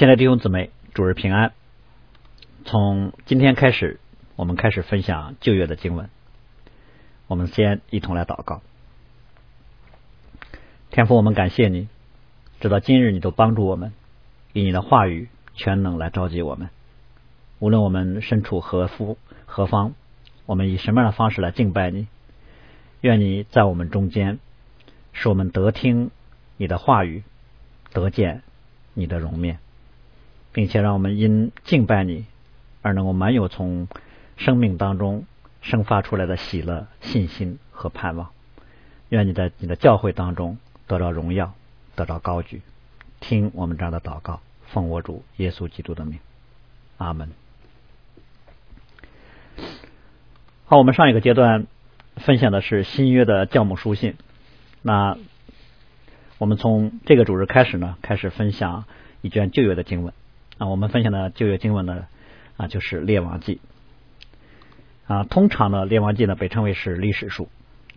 亲爱的弟兄姊妹，主日平安。从今天开始，我们开始分享旧约的经文。我们先一同来祷告。天父，我们感谢你，直到今日你都帮助我们，以你的话语全能来召集我们。无论我们身处何夫何方，我们以什么样的方式来敬拜你，愿你在我们中间，使我们得听你的话语，得见你的容面。并且让我们因敬拜你而能够满有从生命当中生发出来的喜乐、信心和盼望。愿你在你的教会当中得到荣耀，得到高举。听我们这样的祷告，奉我主耶稣基督的名，阿门。好，我们上一个阶段分享的是新约的教母书信。那我们从这个主日开始呢，开始分享一卷旧约的经文。啊，我们分享的旧约经文呢，啊，就是列王记。啊，通常呢，列王记呢被称为是历史书，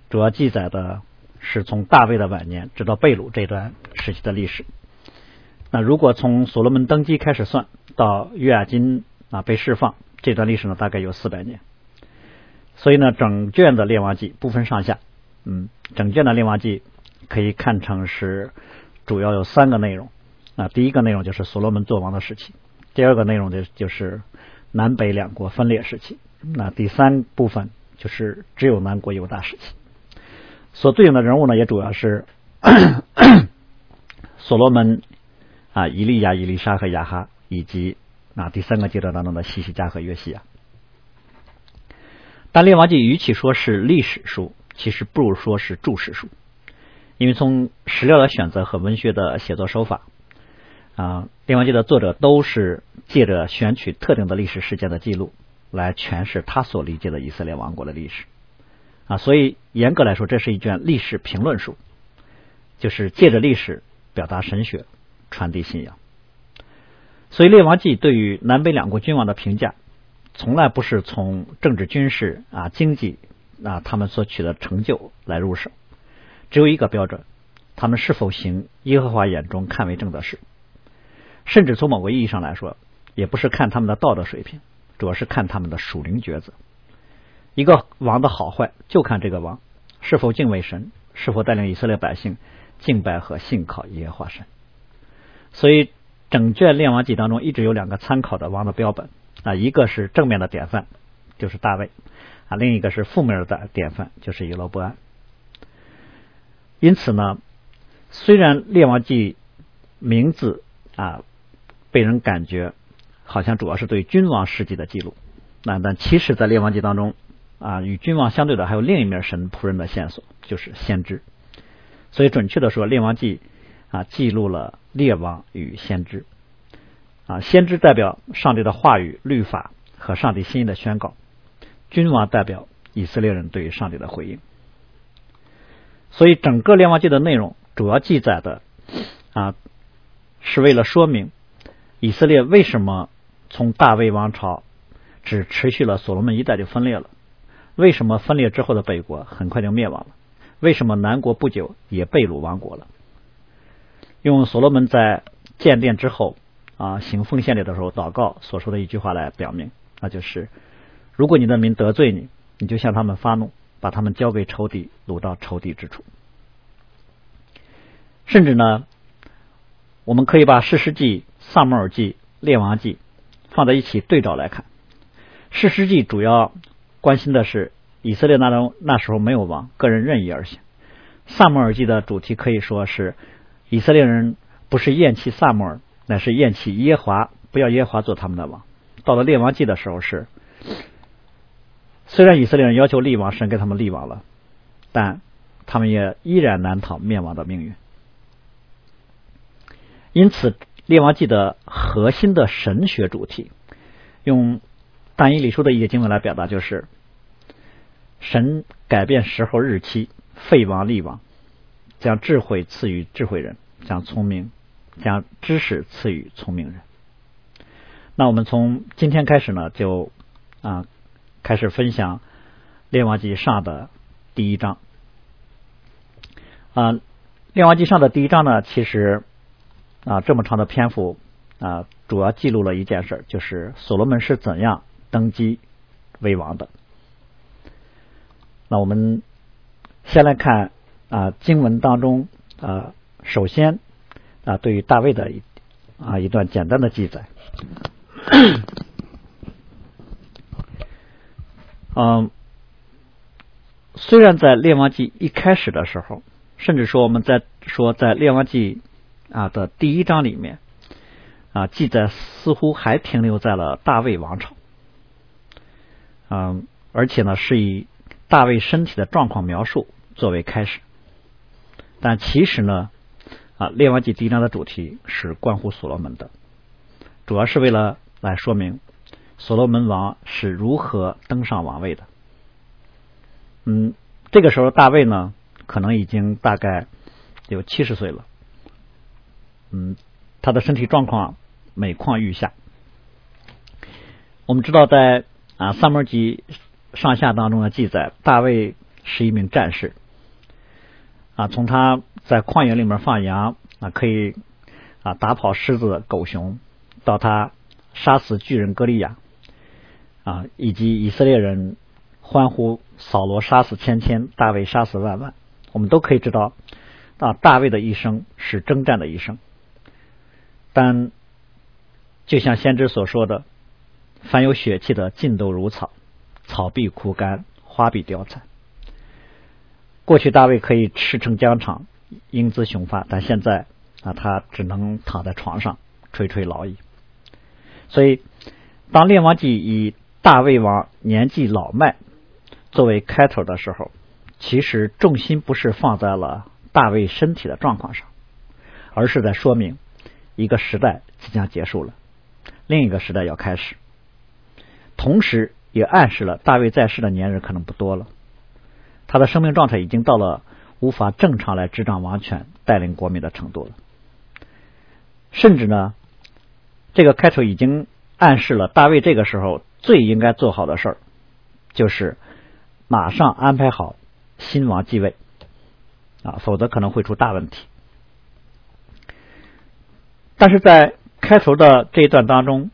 主要记载的是从大卫的晚年直到贝鲁这段时期的历史。那如果从所罗门登基开始算，到约雅金啊被释放这段历史呢，大概有四百年。所以呢，整卷的列王记不分上下，嗯，整卷的列王记可以看成是主要有三个内容。那第一个内容就是所罗门做王的时期，第二个内容就就是南北两国分裂时期，那第三部分就是只有南国犹大时期。所对应的人物呢，也主要是 所罗门啊、以利亚、以利沙和亚哈，以及啊第三个阶段当中的西西加和约西亚。但列王记与其说是历史书，其实不如说是注释书，因为从史料的选择和文学的写作手法。啊，《列王记》的作者都是借着选取特定的历史事件的记录，来诠释他所理解的以色列王国的历史。啊，所以严格来说，这是一卷历史评论书，就是借着历史表达神学、传递信仰。所以，《列王记》对于南北两国君王的评价，从来不是从政治、军事啊、经济啊他们所取得成就来入手，只有一个标准：他们是否行耶和华眼中看为正的事。甚至从某个意义上来说，也不是看他们的道德水平，主要是看他们的属灵抉择。一个王的好坏，就看这个王是否敬畏神，是否带领以色列百姓敬拜和信靠耶和华神。所以，整卷列王记当中一直有两个参考的王的标本啊，一个是正面的典范，就是大卫啊；另一个是负面的典范，就是以罗伯安。因此呢，虽然列王记名字啊。被人感觉好像主要是对君王事迹的记录，那但其实，在列王记当中啊，与君王相对的还有另一面神仆人的线索，就是先知。所以，准确的说，列王记啊记录了列王与先知啊，先知代表上帝的话语、律法和上帝心意的宣告，君王代表以色列人对于上帝的回应。所以，整个列王记的内容主要记载的啊，是为了说明。以色列为什么从大卫王朝只持续了所罗门一代就分裂了？为什么分裂之后的北国很快就灭亡了？为什么南国不久也被掳亡国了？用所罗门在建殿之后啊行奉献礼的时候祷告所说的一句话来表明，那就是：如果你的民得罪你，你就向他们发怒，把他们交给仇敌，掳到仇敌之处。甚至呢，我们可以把士师记。萨母尔记、列王记放在一起对照来看，士师记主要关心的是以色列那中那时候没有王，个人任意而行。萨母尔记的主题可以说是以色列人不是厌弃萨母尔，乃是厌弃耶华，不要耶华做他们的王。到了列王记的时候是，虽然以色列人要求立王，神给他们立王了，但他们也依然难逃灭亡的命运。因此。列王记的核心的神学主题，用但以理书的一些经文来表达，就是神改变时候日期，废王立王，将智慧赐予智慧人，将聪明将知识赐予聪明人。那我们从今天开始呢，就啊开始分享列王记上的第一章。啊，列王记上的第一章呢，其实。啊，这么长的篇幅啊，主要记录了一件事，就是所罗门是怎样登基为王的。那我们先来看啊，经文当中啊，首先啊，对于大卫的一啊一段简单的记载。嗯，虽然在列王记一开始的时候，甚至说我们在说在列王记啊的第一章里面啊记载似乎还停留在了大卫王朝，嗯，而且呢是以大卫身体的状况描述作为开始，但其实呢啊列王记第一章的主题是关乎所罗门的，主要是为了来说明。所罗门王是如何登上王位的？嗯，这个时候大卫呢，可能已经大概有七十岁了。嗯，他的身体状况每况愈下。我们知道，在啊撒母记上下当中的记载，大卫是一名战士。啊，从他在旷野里面放羊啊，可以啊打跑狮子、狗熊，到他杀死巨人歌利亚。啊，以及以色列人欢呼扫罗杀死千千，大卫杀死万万，我们都可以知道啊，大卫的一生是征战的一生。但就像先知所说的，凡有血气的尽都如草，草必枯干，花必凋残。过去大卫可以驰骋疆场，英姿雄发，但现在啊，他只能躺在床上垂垂老矣。所以，当列王记以大卫王年纪老迈，作为开头的时候，其实重心不是放在了大卫身体的状况上，而是在说明一个时代即将结束了，另一个时代要开始。同时，也暗示了大卫在世的年日可能不多了，他的生命状态已经到了无法正常来执掌王权、带领国民的程度了。甚至呢，这个开头已经暗示了大卫这个时候。最应该做好的事儿，就是马上安排好新王继位啊，否则可能会出大问题。但是在开头的这一段当中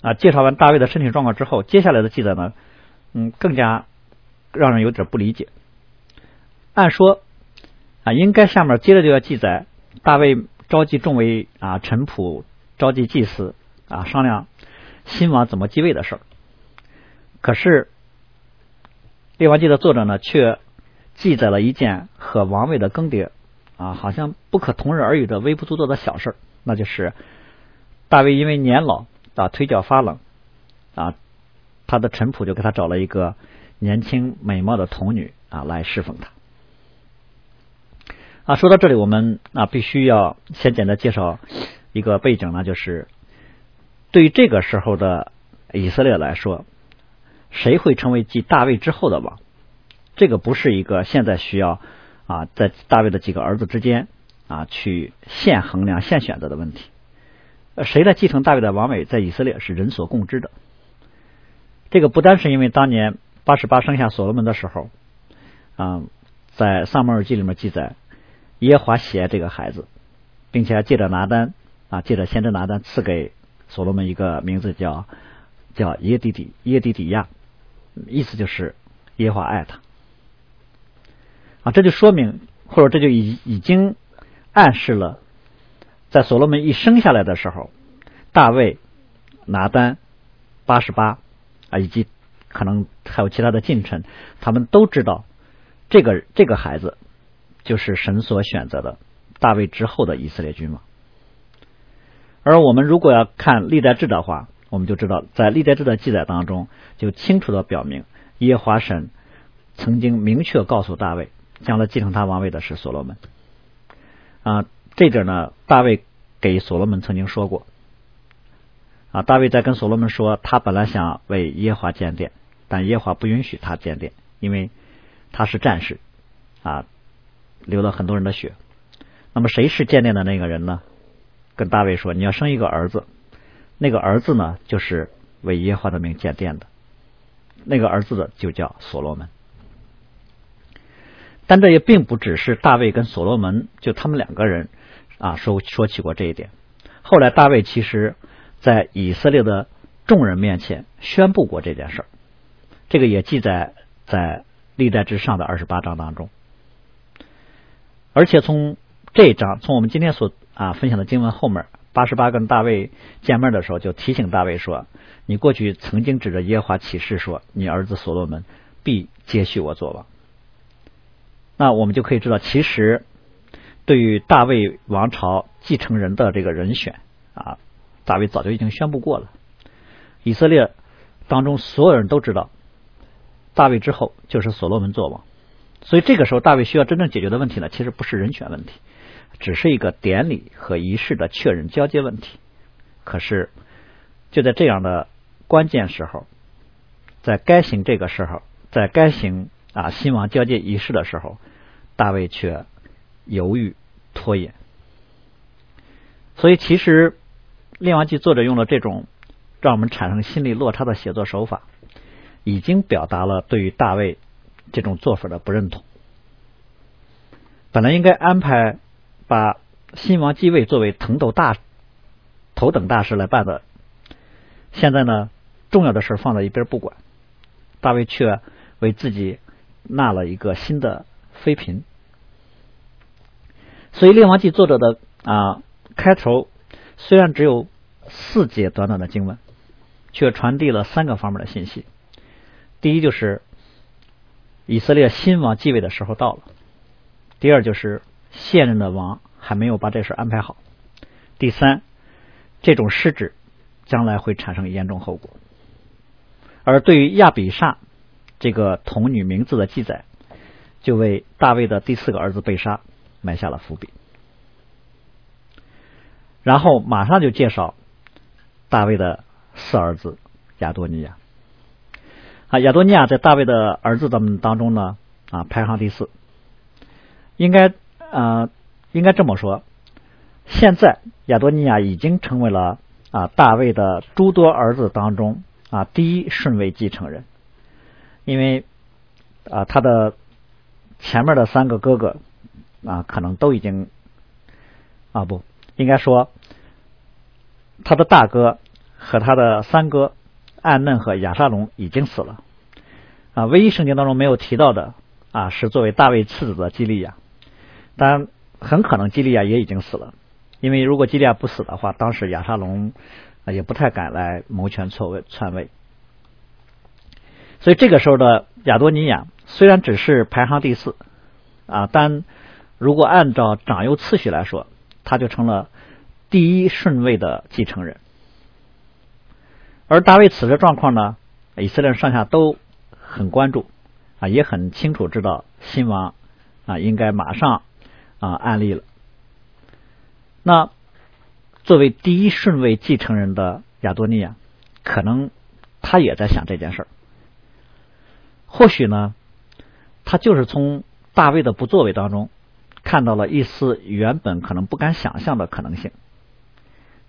啊，介绍完大卫的身体状况之后，接下来的记载呢，嗯，更加让人有点不理解。按说啊，应该下面接着就要记载大卫召集众位啊臣仆，召集祭司啊，商量新王怎么继位的事儿。可是，《列王记》的作者呢，却记载了一件和王位的更迭啊，好像不可同日而语的微不足道的小事那就是大卫因为年老啊，腿脚发冷啊，他的臣仆就给他找了一个年轻美貌的童女啊来侍奉他。啊，说到这里，我们啊必须要先简单介绍一个背景呢，就是对于这个时候的以色列来说。谁会成为继大卫之后的王？这个不是一个现在需要啊，在大卫的几个儿子之间啊去现衡量、现选择的问题。谁来继承大卫的王位，在以色列是人所共知的。这个不单是因为当年八十八生下所罗门的时候，啊，在撒母耳记里面记载耶华喜爱这个孩子，并且还借着拿单啊，借着先知拿单赐给所罗门一个名字叫叫耶底底耶底底亚。意思就是耶华爱他啊，这就说明或者这就已已经暗示了，在所罗门一生下来的时候，大卫拿单八十八啊，以及可能还有其他的近臣，他们都知道这个这个孩子就是神所选择的大卫之后的以色列君王。而我们如果要看历代志的话，我们就知道，在历代志的记载当中，就清楚的表明，耶华神曾经明确告诉大卫，将来继承他王位的是所罗门。啊，这点呢，大卫给所罗门曾经说过。啊，大卫在跟所罗门说，他本来想为耶华建殿，但耶华不允许他建殿，因为他是战士，啊，流了很多人的血。那么谁是建殿的那个人呢？跟大卫说，你要生一个儿子。那个儿子呢，就是为耶华的名建殿的。那个儿子的就叫所罗门。但这也并不只是大卫跟所罗门就他们两个人啊说说起过这一点，后来大卫其实在以色列的众人面前宣布过这件事儿，这个也记载在历代之上的二十八章当中。而且从这一章，从我们今天所啊分享的经文后面，八十八跟大卫见面的时候，就提醒大卫说：“你过去曾经指着耶和华起誓说，你儿子所罗门必接续我做王。”那我们就可以知道，其实对于大卫王朝继承人的这个人选啊，大卫早就已经宣布过了。以色列当中所有人都知道，大卫之后就是所罗门做王。所以这个时候，大卫需要真正解决的问题呢，其实不是人选问题，只是一个典礼和仪式的确认交接问题。可是就在这样的关键时候，在该行这个时候，在该行啊新王交接仪式的时候，大卫却犹豫拖延。所以，其实《列王记》作者用了这种让我们产生心理落差的写作手法，已经表达了对于大卫。这种做法的不认同，本来应该安排把新王继位作为头等大头等大事来办的，现在呢，重要的事放在一边不管，大卫却为自己纳了一个新的妃嫔，所以《列王记》作者的啊开头虽然只有四节短短的经文，却传递了三个方面的信息，第一就是。以色列新王继位的时候到了。第二就是现任的王还没有把这事安排好。第三，这种失职将来会产生严重后果。而对于亚比煞这个童女名字的记载，就为大卫的第四个儿子被杀埋下了伏笔。然后马上就介绍大卫的四儿子亚多尼亚。啊，亚多尼亚在大卫的儿子们当中呢，啊，排行第四。应该呃，应该这么说，现在亚多尼亚已经成为了啊大卫的诸多儿子当中啊第一顺位继承人，因为啊他的前面的三个哥哥啊可能都已经啊不应该说他的大哥和他的三哥。暗嫩和亚沙龙已经死了，啊，唯一圣经当中没有提到的啊，是作为大卫次子的基利亚。当然，很可能基利亚也已经死了，因为如果基利亚不死的话，当时亚沙龙也不太敢来谋权篡位篡位。所以这个时候的亚多尼亚虽然只是排行第四啊，但如果按照长幼次序来说，他就成了第一顺位的继承人。而大卫此时状况呢，以色列上下都很关注啊，也很清楚知道新王啊应该马上啊安立了。那作为第一顺位继承人的亚多尼亚，可能他也在想这件事儿。或许呢，他就是从大卫的不作为当中看到了一丝原本可能不敢想象的可能性，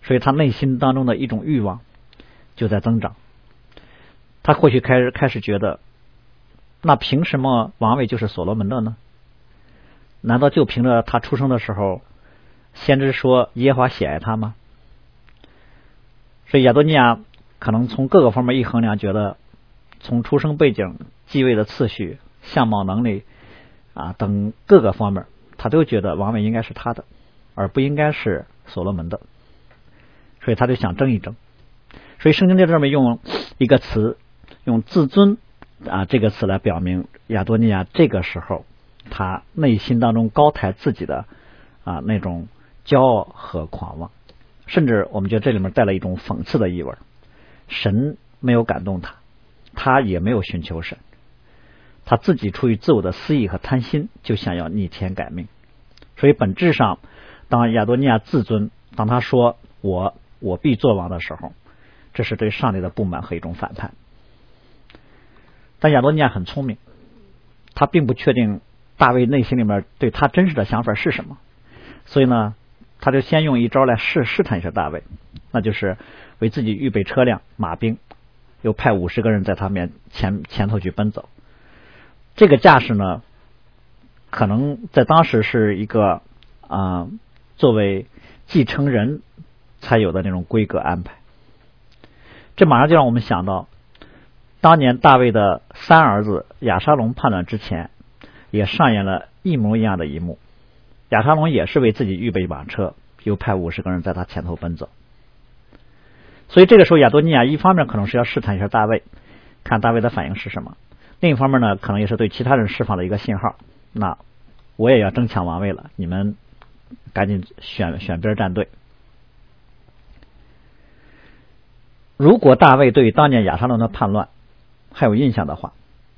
所以他内心当中的一种欲望。就在增长，他或许开始开始觉得，那凭什么王位就是所罗门的呢？难道就凭着他出生的时候，先知说耶和华喜爱他吗？所以亚多尼亚可能从各个方面一衡量，觉得从出生背景、继位的次序、相貌、能力啊等各个方面，他都觉得王位应该是他的，而不应该是所罗门的，所以他就想争一争。所以圣经在这边用一个词，用自尊啊这个词来表明亚多尼亚这个时候他内心当中高抬自己的啊那种骄傲和狂妄，甚至我们觉得这里面带了一种讽刺的意味。神没有感动他，他也没有寻求神，他自己出于自我的私欲和贪心，就想要逆天改命。所以本质上，当亚多尼亚自尊，当他说我我必做王的时候。这是对上帝的不满和一种反叛，但亚多尼亚很聪明，他并不确定大卫内心里面对他真实的想法是什么，所以呢，他就先用一招来试试探一下大卫，那就是为自己预备车辆、马兵，又派五十个人在他面前前头去奔走。这个架势呢，可能在当时是一个啊，作为继承人。才有的那种规格安排。这马上就让我们想到，当年大卫的三儿子亚沙龙叛乱之前，也上演了一模一样的一幕。亚沙龙也是为自己预备马车，又派五十个人在他前头奔走。所以这个时候，亚多尼亚一方面可能是要试探一下大卫，看大卫的反应是什么；另一方面呢，可能也是对其他人释放的一个信号。那我也要争抢王位了，你们赶紧选选边站队。如果大卫对当年亚沙龙的叛乱还有印象的话，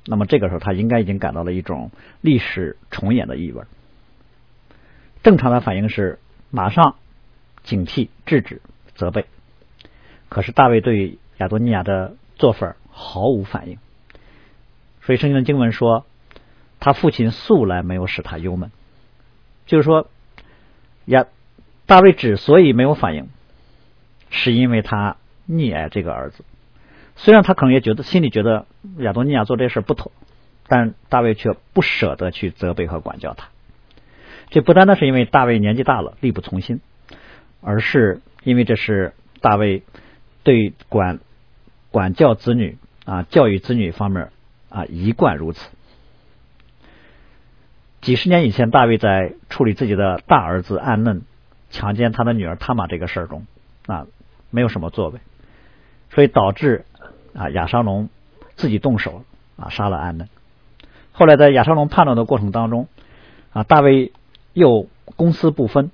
那么这个时候他应该已经感到了一种历史重演的意味。正常的反应是马上警惕、制止、责备。可是大卫对亚多尼亚的做法毫无反应，所以圣经的经文说，他父亲素来没有使他忧闷。就是说，亚大卫之所以没有反应，是因为他。溺爱这个儿子，虽然他可能也觉得心里觉得亚多尼亚做这事不妥，但大卫却不舍得去责备和管教他。这不单单是因为大卫年纪大了力不从心，而是因为这是大卫对管管教子女啊教育子女方面啊一贯如此。几十年以前，大卫在处理自己的大儿子暗嫩强奸他的女儿塔玛这个事儿中啊没有什么作为。所以导致啊亚沙龙自己动手啊杀了安嫩。后来在亚沙龙叛乱的过程当中啊大卫又公私不分，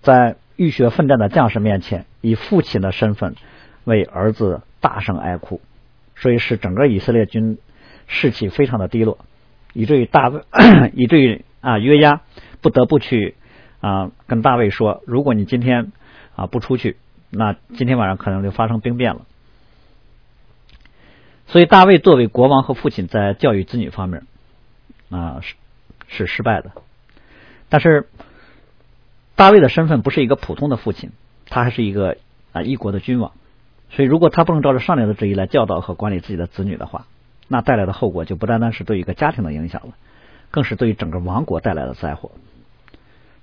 在浴血奋战的将士面前以父亲的身份为儿子大声哀哭，所以使整个以色列军士气非常的低落，以至于大卫 以至于啊约押不得不去啊跟大卫说，如果你今天啊不出去。那今天晚上可能就发生兵变了，所以大卫作为国王和父亲，在教育子女方面啊是是失败的。但是大卫的身份不是一个普通的父亲，他还是一个啊一国的君王。所以如果他不能照着上帝的旨意来教导和管理自己的子女的话，那带来的后果就不单单是对一个家庭的影响了，更是对于整个王国带来的灾祸。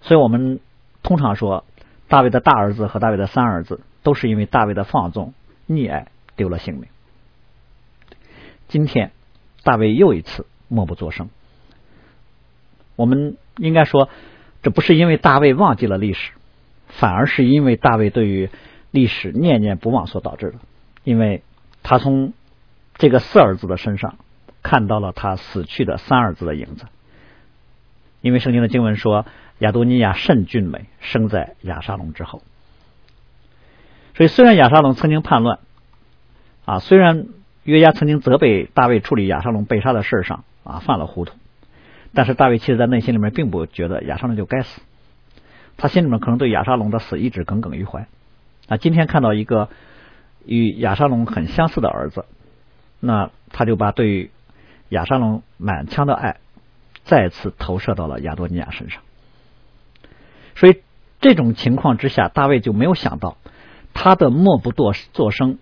所以我们通常说。大卫的大儿子和大卫的三儿子都是因为大卫的放纵溺爱丢了性命。今天大卫又一次默不作声。我们应该说，这不是因为大卫忘记了历史，反而是因为大卫对于历史念念不忘所导致的。因为他从这个四儿子的身上看到了他死去的三儿子的影子。因为圣经的经文说。亚多尼亚甚俊美，生在亚沙龙之后。所以，虽然亚沙龙曾经叛乱，啊，虽然约押曾经责备大卫处理亚沙龙被杀的事上啊犯了糊涂，但是大卫其实在内心里面并不觉得亚沙龙就该死，他心里面可能对亚沙龙的死一直耿耿于怀。啊，今天看到一个与亚沙龙很相似的儿子，那他就把对亚沙龙满腔的爱再次投射到了亚多尼亚身上。所以这种情况之下，大卫就没有想到，他的默不作作声，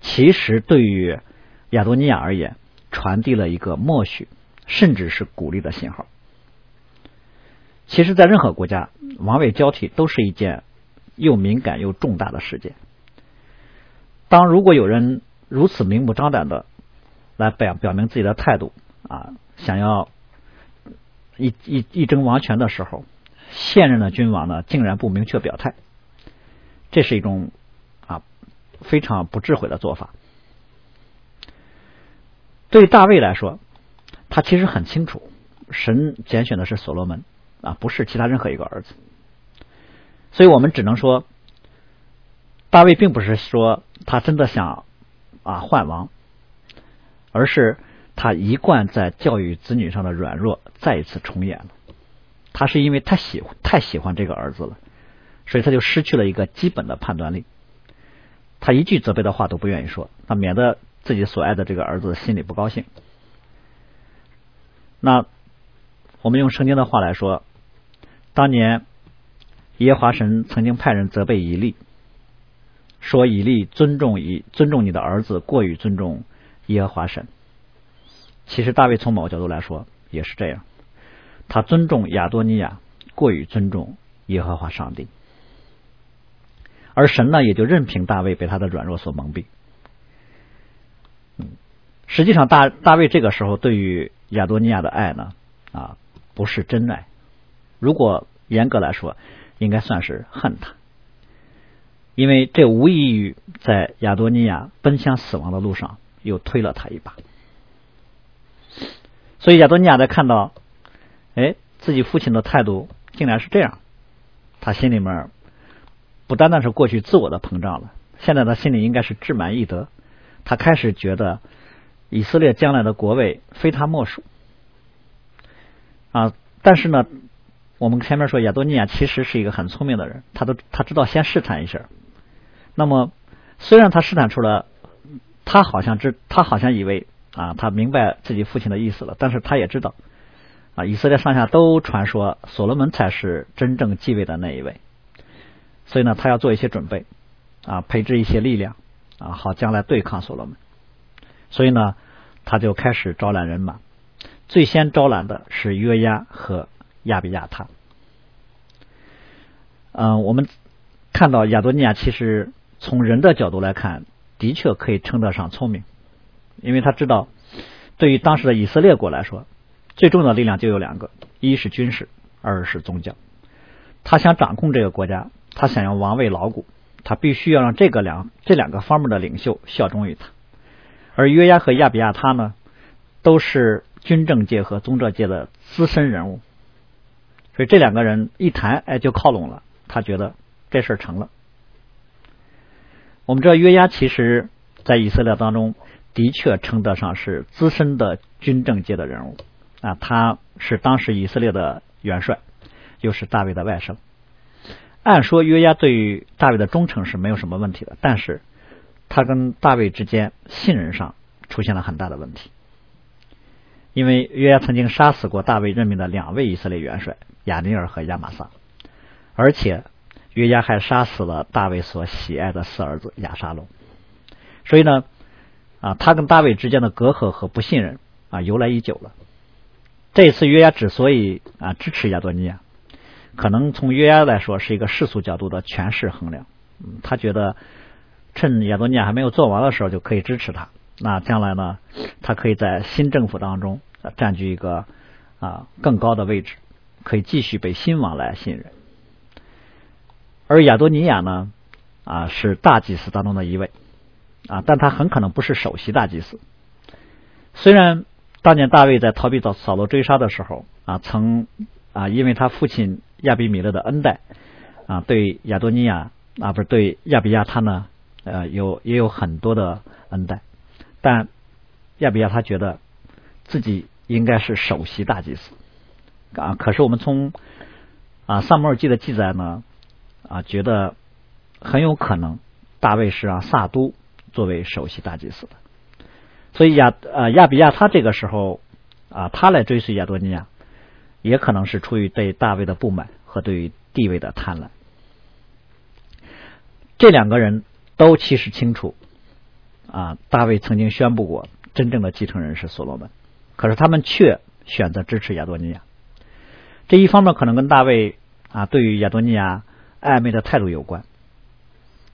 其实对于亚多尼亚而言，传递了一个默许，甚至是鼓励的信号。其实，在任何国家，王位交替都是一件又敏感又重大的事件。当如果有人如此明目张胆的来表表明自己的态度啊，想要一一一争王权的时候。现任的君王呢，竟然不明确表态，这是一种啊非常不智慧的做法。对大卫来说，他其实很清楚，神拣选的是所罗门啊，不是其他任何一个儿子。所以我们只能说，大卫并不是说他真的想啊换王，而是他一贯在教育子女上的软弱再一次重演了。他是因为太喜太喜欢这个儿子了，所以他就失去了一个基本的判断力。他一句责备的话都不愿意说，那免得自己所爱的这个儿子心里不高兴。那我们用圣经的话来说，当年耶和华神曾经派人责备以利，说以利尊重以尊重你的儿子过于尊重耶和华神。其实大卫从某个角度来说也是这样。他尊重亚多尼亚，过于尊重耶和华上帝。而神呢也就任凭大卫被他的软弱所蒙蔽。嗯，实际上大大卫这个时候对于亚多尼亚的爱呢啊不是真爱，如果严格来说，应该算是恨他，因为这无异于在亚多尼亚奔向死亡的路上又推了他一把。所以亚多尼亚在看到，哎，自己父亲的态度竟然是这样，他心里面不单单是过去自我的膨胀了，现在他心里应该是志满意得，他开始觉得以色列将来的国位非他莫属啊！但是呢，我们前面说亚多尼亚其实是一个很聪明的人，他都他知道先试探一下。那么虽然他试探出了，他好像知他好像以为。啊，他明白自己父亲的意思了，但是他也知道，啊，以色列上下都传说所罗门才是真正继位的那一位，所以呢，他要做一些准备，啊，培植一些力量，啊，好将来对抗所罗门。所以呢，他就开始招揽人马，最先招揽的是约押和亚比亚他。嗯，我们看到亚多尼亚其实从人的角度来看，的确可以称得上聪明。因为他知道，对于当时的以色列国来说，最重要的力量就有两个：一是军事，二是宗教。他想掌控这个国家，他想要王位牢固，他必须要让这个两这两个方面的领袖效忠于他。而约押和亚比亚他呢，都是军政界和宗教界的资深人物，所以这两个人一谈，哎，就靠拢了。他觉得这事儿成了。我们知道约押其实在以色列当中。的确称得上是资深的军政界的人物啊，他是当时以色列的元帅，又是大卫的外甥。按说约押对于大卫的忠诚是没有什么问题的，但是他跟大卫之间信任上出现了很大的问题，因为约押曾经杀死过大卫任命的两位以色列元帅亚尼尔和亚玛撒，而且约押还杀死了大卫所喜爱的四儿子亚沙龙，所以呢。啊，他跟大卫之间的隔阂和不信任啊，由来已久了。这次约押之所以啊支持亚多尼亚，可能从约押来说是一个世俗角度的权势衡量。嗯，他觉得趁亚多尼亚还没有做完的时候就可以支持他，那将来呢，他可以在新政府当中占据一个啊更高的位置，可以继续被新王来信任。而亚多尼亚呢，啊是大祭司当中的一位。啊，但他很可能不是首席大祭司。虽然当年大卫在逃避到扫罗追杀的时候啊，曾啊因为他父亲亚比米勒的恩待啊，对亚多尼亚啊不是对亚比亚他呢呃有也有很多的恩待，但亚比亚他觉得自己应该是首席大祭司啊。可是我们从啊萨摩尔记的记载呢啊，觉得很有可能大卫是让萨都。作为首席大祭司的，所以亚呃亚比亚他这个时候啊，他来追随亚多尼亚，也可能是出于对大卫的不满和对于地位的贪婪。这两个人都其实清楚啊，大卫曾经宣布过，真正的继承人是所罗门，可是他们却选择支持亚多尼亚。这一方面可能跟大卫啊对于亚多尼亚暧昧的态度有关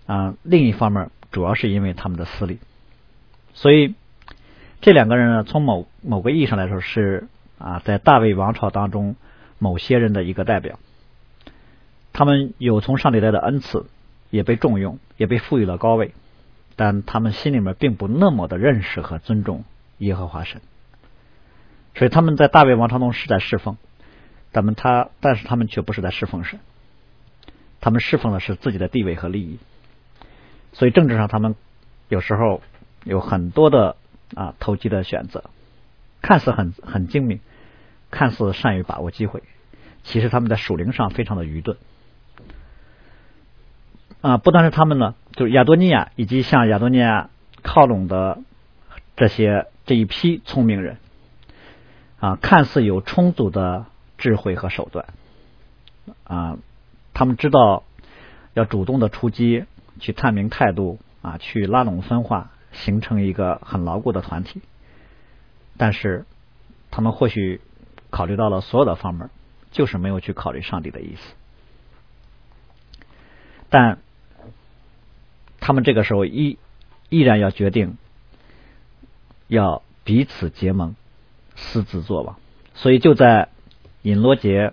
啊，另一方面。主要是因为他们的私利，所以这两个人呢，从某某个意义上来说是啊，在大卫王朝当中某些人的一个代表。他们有从上帝来的恩赐，也被重用，也被赋予了高位，但他们心里面并不那么的认识和尊重耶和华神，所以他们在大卫王朝中是在侍奉，但们他但是他们却不是在侍奉神，他们侍奉的是自己的地位和利益。所以政治上，他们有时候有很多的啊投机的选择，看似很很精明，看似善于把握机会，其实他们在属灵上非常的愚钝。啊，不单是他们呢，就是亚多尼亚以及向亚多尼亚靠拢的这些这一批聪明人，啊，看似有充足的智慧和手段，啊，他们知道要主动的出击。去探明态度啊，去拉拢分化，形成一个很牢固的团体。但是他们或许考虑到了所有的方面，就是没有去考虑上帝的意思。但他们这个时候依依然要决定要彼此结盟，私自做王。所以就在尹罗杰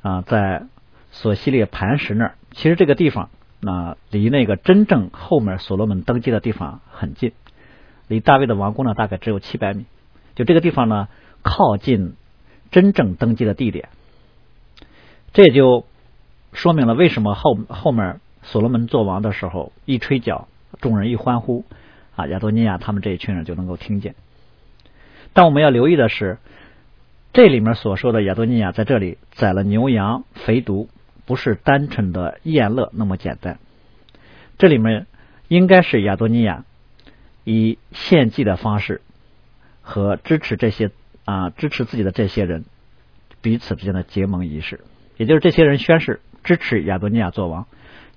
啊，在索西列磐石那儿，其实这个地方那离那个真正后面所罗门登基的地方很近，离大卫的王宫呢大概只有七百米。就这个地方呢，靠近真正登基的地点，这也就说明了为什么后后面所罗门做王的时候一吹角，众人一欢呼啊，亚多尼亚他们这一群人就能够听见。但我们要留意的是。这里面所说的亚多尼亚在这里宰了牛羊肥犊，不是单纯的宴乐那么简单。这里面应该是亚多尼亚以献祭的方式和支持这些啊支持自己的这些人彼此之间的结盟仪式，也就是这些人宣誓支持亚多尼亚做王，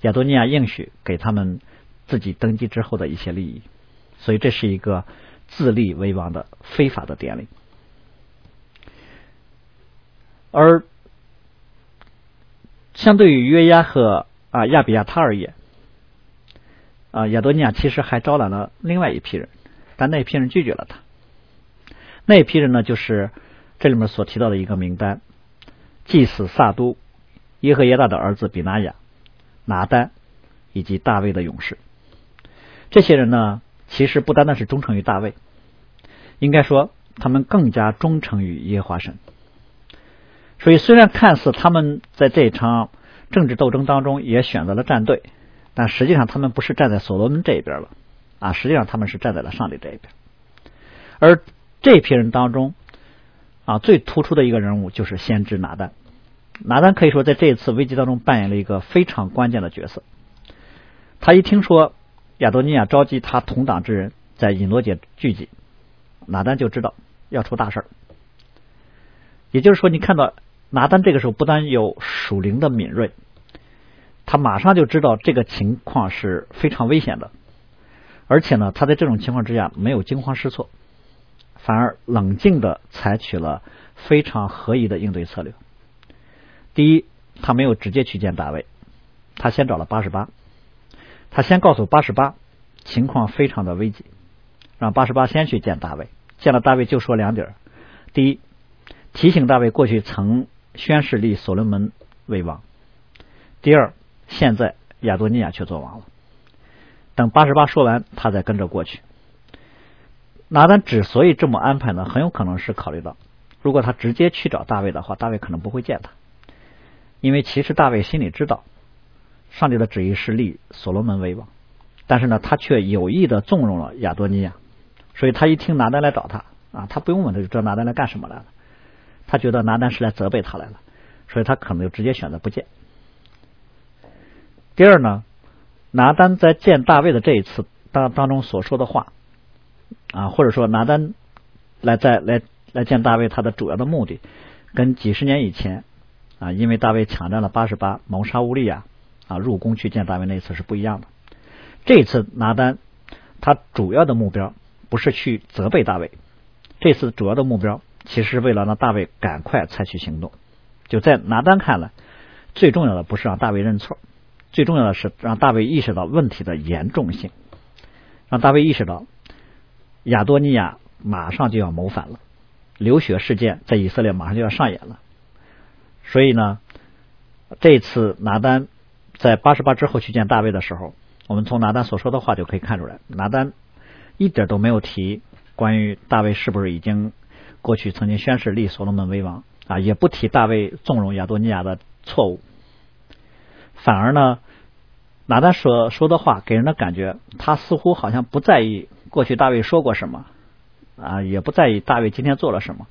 亚多尼亚应许给他们自己登基之后的一些利益，所以这是一个自立为王的非法的典礼。而相对于约押和啊亚比亚他而言，啊亚多尼亚其实还招揽了另外一批人，但那批人拒绝了他。那批人呢，就是这里面所提到的一个名单：祭司萨都、耶和耶大的儿子比拿雅、拿丹以及大卫的勇士。这些人呢，其实不单单是忠诚于大卫，应该说他们更加忠诚于耶和华神。所以，虽然看似他们在这场政治斗争当中也选择了站队，但实际上他们不是站在所罗门这一边了啊！实际上他们是站在了上帝这一边。而这批人当中啊，最突出的一个人物就是先知拿丹。拿丹可以说在这一次危机当中扮演了一个非常关键的角色。他一听说亚多尼亚召集他同党之人在隐罗杰聚集，拿丹就知道要出大事儿。也就是说，你看到。拿单这个时候不但有属灵的敏锐，他马上就知道这个情况是非常危险的，而且呢，他在这种情况之下没有惊慌失措，反而冷静的采取了非常合宜的应对策略。第一，他没有直接去见大卫，他先找了八十八，他先告诉八十八情况非常的危急，让八十八先去见大卫，见了大卫就说两点：第一，提醒大卫过去曾。宣誓立所罗门为王。第二，现在亚多尼亚却做王了。等八十八说完，他再跟着过去。拿单之所以这么安排呢，很有可能是考虑到，如果他直接去找大卫的话，大卫可能不会见他，因为其实大卫心里知道，上帝的旨意是立所罗门为王，但是呢，他却有意的纵容了亚多尼亚，所以他一听拿单来找他啊，他不用问他就知道拿单来干什么来了。他觉得拿单是来责备他来了，所以他可能就直接选择不见。第二呢，拿单在见大卫的这一次当当中所说的话啊，或者说拿单来在来来见大卫，他的主要的目的跟几十年以前啊，因为大卫抢占了八十八，谋杀乌利亚啊，入宫去见大卫那一次是不一样的。这次拿单他主要的目标不是去责备大卫，这次主要的目标。其实为了让大卫赶快采取行动，就在拿单看来，最重要的不是让大卫认错，最重要的是让大卫意识到问题的严重性，让大卫意识到亚多尼亚马上就要谋反了，流血事件在以色列马上就要上演了。所以呢，这次拿单在八十八之后去见大卫的时候，我们从拿单所说的话就可以看出来，拿单一点都没有提关于大卫是不是已经。过去曾经宣誓立所罗门为王啊，也不提大卫纵容亚多尼亚的错误，反而呢，拿单所说的话给人的感觉，他似乎好像不在意过去大卫说过什么啊，也不在意大卫今天做了什么，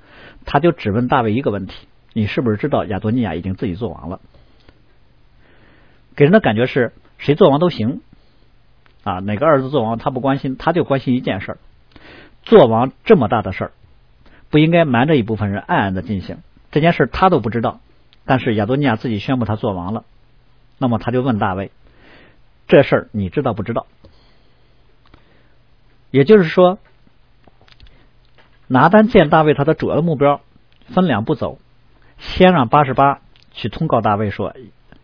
他就只问大卫一个问题：你是不是知道亚多尼亚已经自己做王了？给人的感觉是谁做王都行啊，哪个儿子做王他不关心，他就关心一件事儿：做王这么大的事儿。不应该瞒着一部分人暗暗的进行这件事，他都不知道。但是亚多尼亚自己宣布他做王了，那么他就问大卫：“这事儿你知道不知道？”也就是说，拿单见大卫，他的主要的目标分两步走：先让八十八去通告大卫说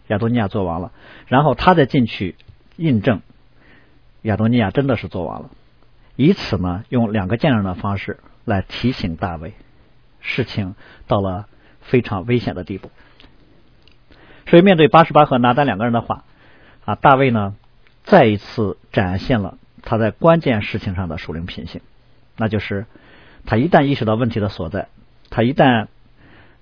亚多尼亚做王了，然后他再进去印证亚多尼亚真的是做王了，以此呢用两个见证的方式来提醒大卫，事情到了非常危险的地步。所以面对八十八和拿单两个人的话，啊，大卫呢再一次展现了他在关键事情上的属灵品性，那就是他一旦意识到问题的所在，他一旦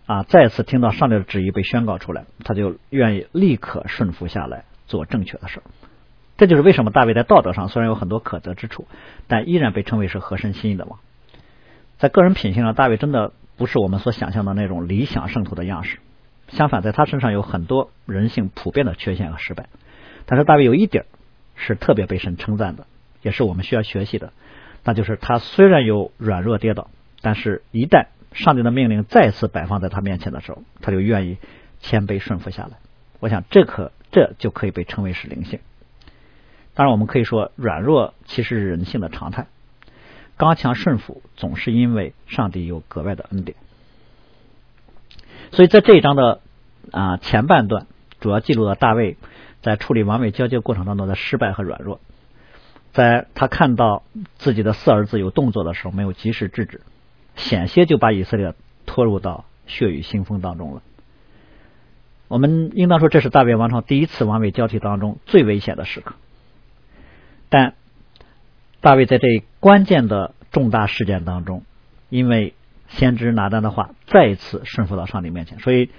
啊再次听到上帝的旨意被宣告出来，他就愿意立刻顺服下来做正确的事儿。这就是为什么大卫在道德上虽然有很多可责之处，但依然被称为是合神心意的王。在个人品性上，大卫真的不是我们所想象的那种理想圣徒的样式。相反，在他身上有很多人性普遍的缺陷和失败。但是大卫有一点是特别被神称赞的，也是我们需要学习的，那就是他虽然有软弱跌倒，但是一旦上帝的命令再次摆放在他面前的时候，他就愿意谦卑顺服下来。我想，这可这就可以被称为是灵性。当然，我们可以说软弱其实是人性的常态，刚强顺服总是因为上帝有格外的恩典。所以在这一章的啊前半段，主要记录了大卫。在处理王位交接过程当中的失败和软弱，在他看到自己的四儿子有动作的时候，没有及时制止，险些就把以色列拖入到血雨腥风当中了。我们应当说，这是大卫王朝第一次王位交替当中最危险的时刻。但大卫在这关键的重大事件当中，因为先知拿单的话，再一次顺服到上帝面前，所以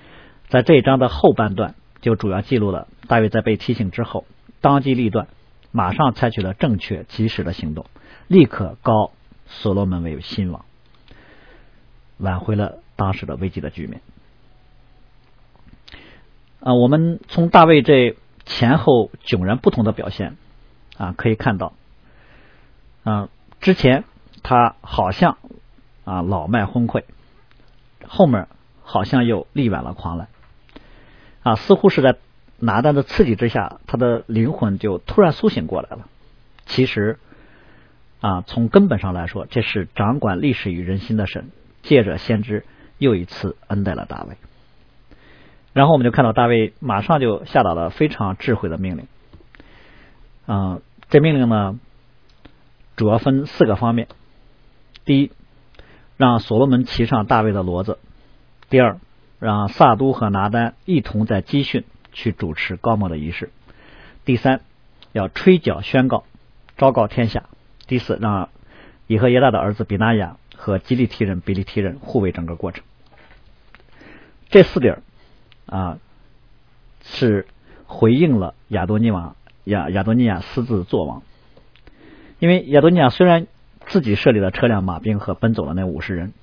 在这一章的后半段。就主要记录了大卫在被提醒之后，当机立断，马上采取了正确及时的行动，立刻告所罗门为新王，挽回了当时的危机的局面。啊，我们从大卫这前后迥然不同的表现啊，可以看到，啊，之前他好像啊老迈昏聩，后面好像又力挽了狂澜。啊，似乎是在拿单的刺激之下，他的灵魂就突然苏醒过来了。其实，啊，从根本上来说，这是掌管历史与人心的神，借着先知又一次恩待了大卫。然后我们就看到大卫马上就下达了非常智慧的命令。啊，这命令呢，主要分四个方面：第一，让所罗门骑上大卫的骡子；第二，让萨都和拿丹一同在基训去主持高摩的仪式。第三，要吹角宣告，昭告天下。第四，让以和耶大的儿子比纳雅和基利提人比利提人护卫整个过程。这四点啊，是回应了亚多尼瓦亚亚多尼亚私自作王。因为亚多尼亚虽然自己设立了车辆、马兵和奔走的那五十人，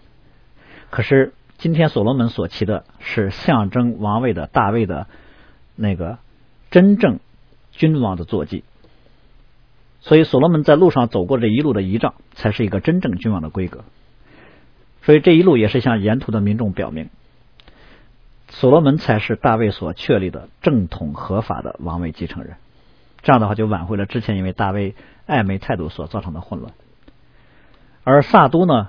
可是。今天所罗门所骑的是象征王位的大卫的那个真正君王的坐骑，所以所罗门在路上走过这一路的仪仗，才是一个真正君王的规格。所以这一路也是向沿途的民众表明，所罗门才是大卫所确立的正统合法的王位继承人。这样的话，就挽回了之前因为大卫暧昧态度所造成的混乱。而萨都呢，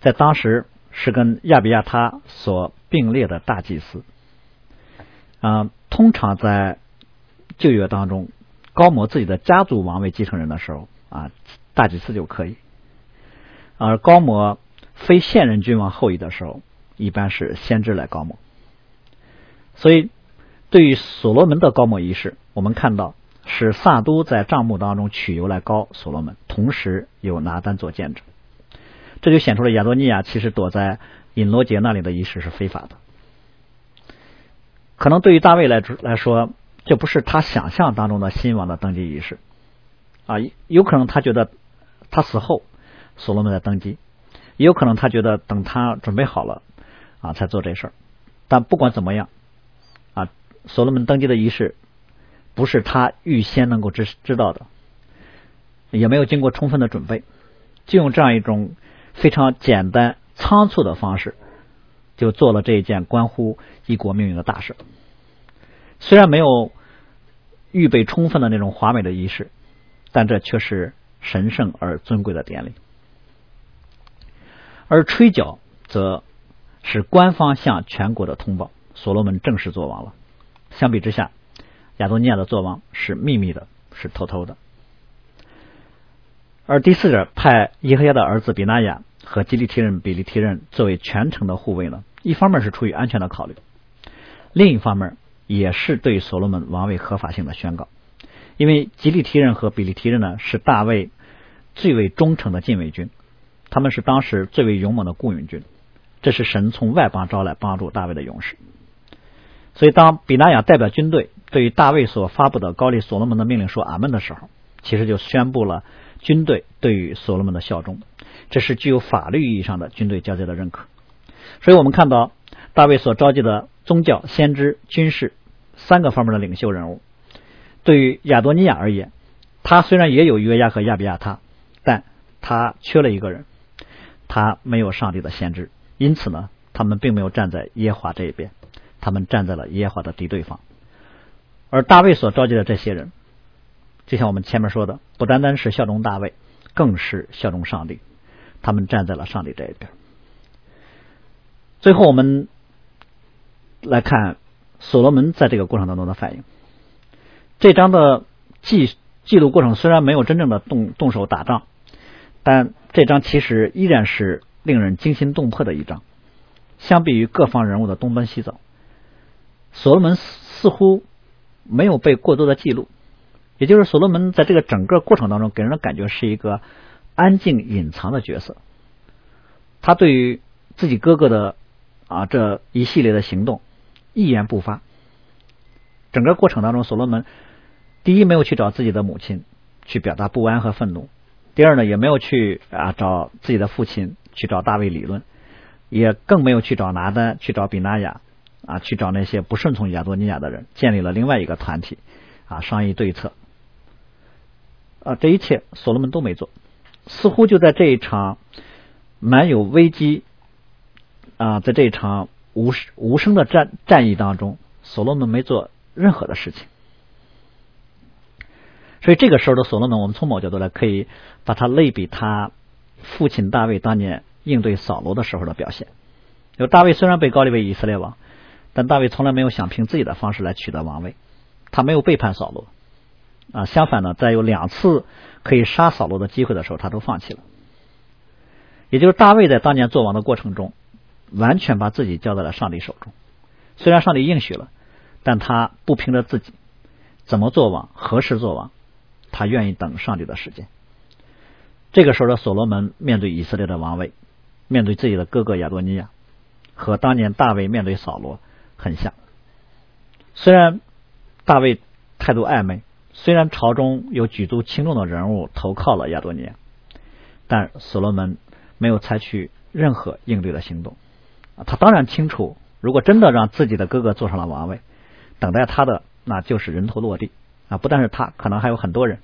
在当时。是跟亚比亚他所并列的大祭司啊，通常在旧约当中，高摩自己的家族王位继承人的时候啊，大祭司就可以；而高摩非现任君王后裔的时候，一般是先知来高摩。所以，对于所罗门的高摩仪式，我们看到是萨都在账目当中取油来高所罗门，同时有拿单做见证。这就显出了亚多尼亚其实躲在隐罗杰那里的仪式是非法的。可能对于大卫来来说，这不是他想象当中的新王的登基仪式啊，有可能他觉得他死后所罗门在登基，也有可能他觉得等他准备好了啊才做这事儿。但不管怎么样啊，所罗门登基的仪式不是他预先能够知知道的，也没有经过充分的准备，就用这样一种。非常简单仓促的方式，就做了这一件关乎一国命运的大事。虽然没有预备充分的那种华美的仪式，但这却是神圣而尊贵的典礼。而吹角则是官方向全国的通报，所罗门正式做王了。相比之下，亚多尼亚的做王是秘密的，是偷偷的。而第四者派耶和亚的儿子比纳雅和基利提人比利提人作为全城的护卫呢，一方面是出于安全的考虑，另一方面也是对所罗门王位合法性的宣告。因为吉利提人和比利提人呢是大卫最为忠诚的禁卫军，他们是当时最为勇猛的雇佣军，这是神从外邦招来帮助大卫的勇士。所以，当比拿雅代表军队对于大卫所发布的高丽所罗门的命令说“阿门”的时候，其实就宣布了军队对于所罗门的效忠，这是具有法律意义上的军队交接的认可。所以我们看到大卫所召集的宗教、先知、军事三个方面的领袖人物，对于亚多尼亚而言，他虽然也有约押和亚比亚他，但他缺了一个人，他没有上帝的先知，因此呢，他们并没有站在耶华这一边。他们站在了耶和华的敌对方，而大卫所召集的这些人，就像我们前面说的，不单单是效忠大卫，更是效忠上帝。他们站在了上帝这一边。最后，我们来看所罗门在这个过程当中的反应。这章的记记录过程虽然没有真正的动动手打仗，但这章其实依然是令人惊心动魄的一章。相比于各方人物的东奔西走。所罗门似乎没有被过多的记录，也就是所罗门在这个整个过程当中给人的感觉是一个安静隐藏的角色。他对于自己哥哥的啊这一系列的行动一言不发。整个过程当中，所罗门第一没有去找自己的母亲去表达不安和愤怒，第二呢也没有去啊找自己的父亲去找大卫理论，也更没有去找拿单去找比拿雅。啊，去找那些不顺从亚多尼亚的人，建立了另外一个团体，啊，商议对策。啊，这一切所罗门都没做，似乎就在这一场蛮有危机啊，在这一场无无声的战战役当中，所罗门没做任何的事情。所以这个时候的所罗门，我们从某角度来可以把他类比他父亲大卫当年应对扫罗的时候的表现。就大卫虽然被高立为以色列王。但大卫从来没有想凭自己的方式来取得王位，他没有背叛扫罗啊，相反呢，在有两次可以杀扫罗的机会的时候，他都放弃了。也就是大卫在当年做王的过程中，完全把自己交在了上帝手中。虽然上帝应许了，但他不凭着自己怎么做王、何时做王，他愿意等上帝的时间。这个时候的所罗门面对以色列的王位，面对自己的哥哥亚多尼亚，和当年大卫面对扫罗。很像，虽然大卫态度暧昧，虽然朝中有举足轻重的人物投靠了亚多尼亚，但所罗门没有采取任何应对的行动。他当然清楚，如果真的让自己的哥哥坐上了王位，等待他的那就是人头落地啊！不但是他，可能还有很多人。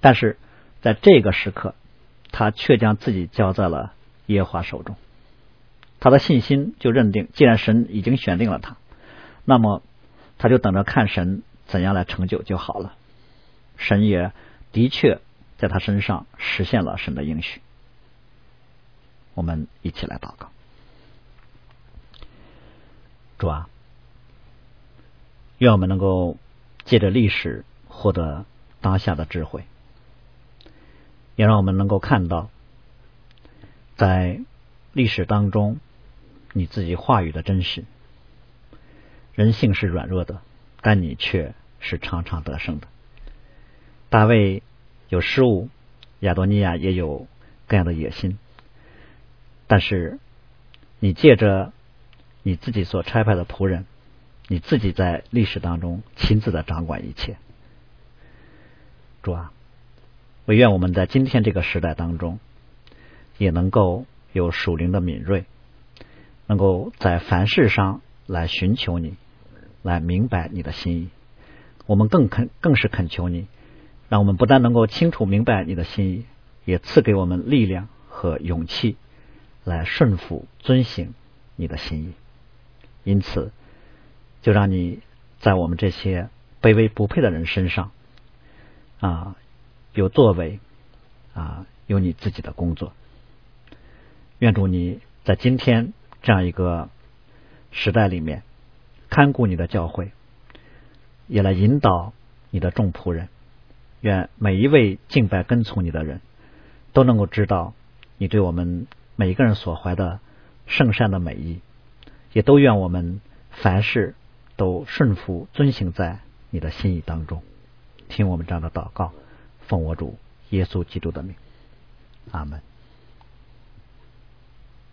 但是在这个时刻，他却将自己交在了耶华手中。他的信心就认定，既然神已经选定了他，那么他就等着看神怎样来成就就好了。神也的确在他身上实现了神的应许。我们一起来祷告，主啊，愿我们能够借着历史获得当下的智慧，也让我们能够看到在历史当中。你自己话语的真实，人性是软弱的，但你却是常常得胜的。大卫有失误，亚多尼亚也有各样的野心，但是你借着你自己所差派的仆人，你自己在历史当中亲自的掌管一切。主啊，我愿我们在今天这个时代当中，也能够有属灵的敏锐。能够在凡事上来寻求你，来明白你的心意。我们更恳，更是恳求你，让我们不但能够清楚明白你的心意，也赐给我们力量和勇气，来顺服遵行你的心意。因此，就让你在我们这些卑微不配的人身上啊，有作为啊，有你自己的工作。愿主你在今天。这样一个时代里面，看顾你的教会，也来引导你的众仆人。愿每一位敬拜跟从你的人都能够知道你对我们每一个人所怀的圣善的美意，也都愿我们凡事都顺服遵行在你的心意当中。听我们这样的祷告，奉我主耶稣基督的名，阿门。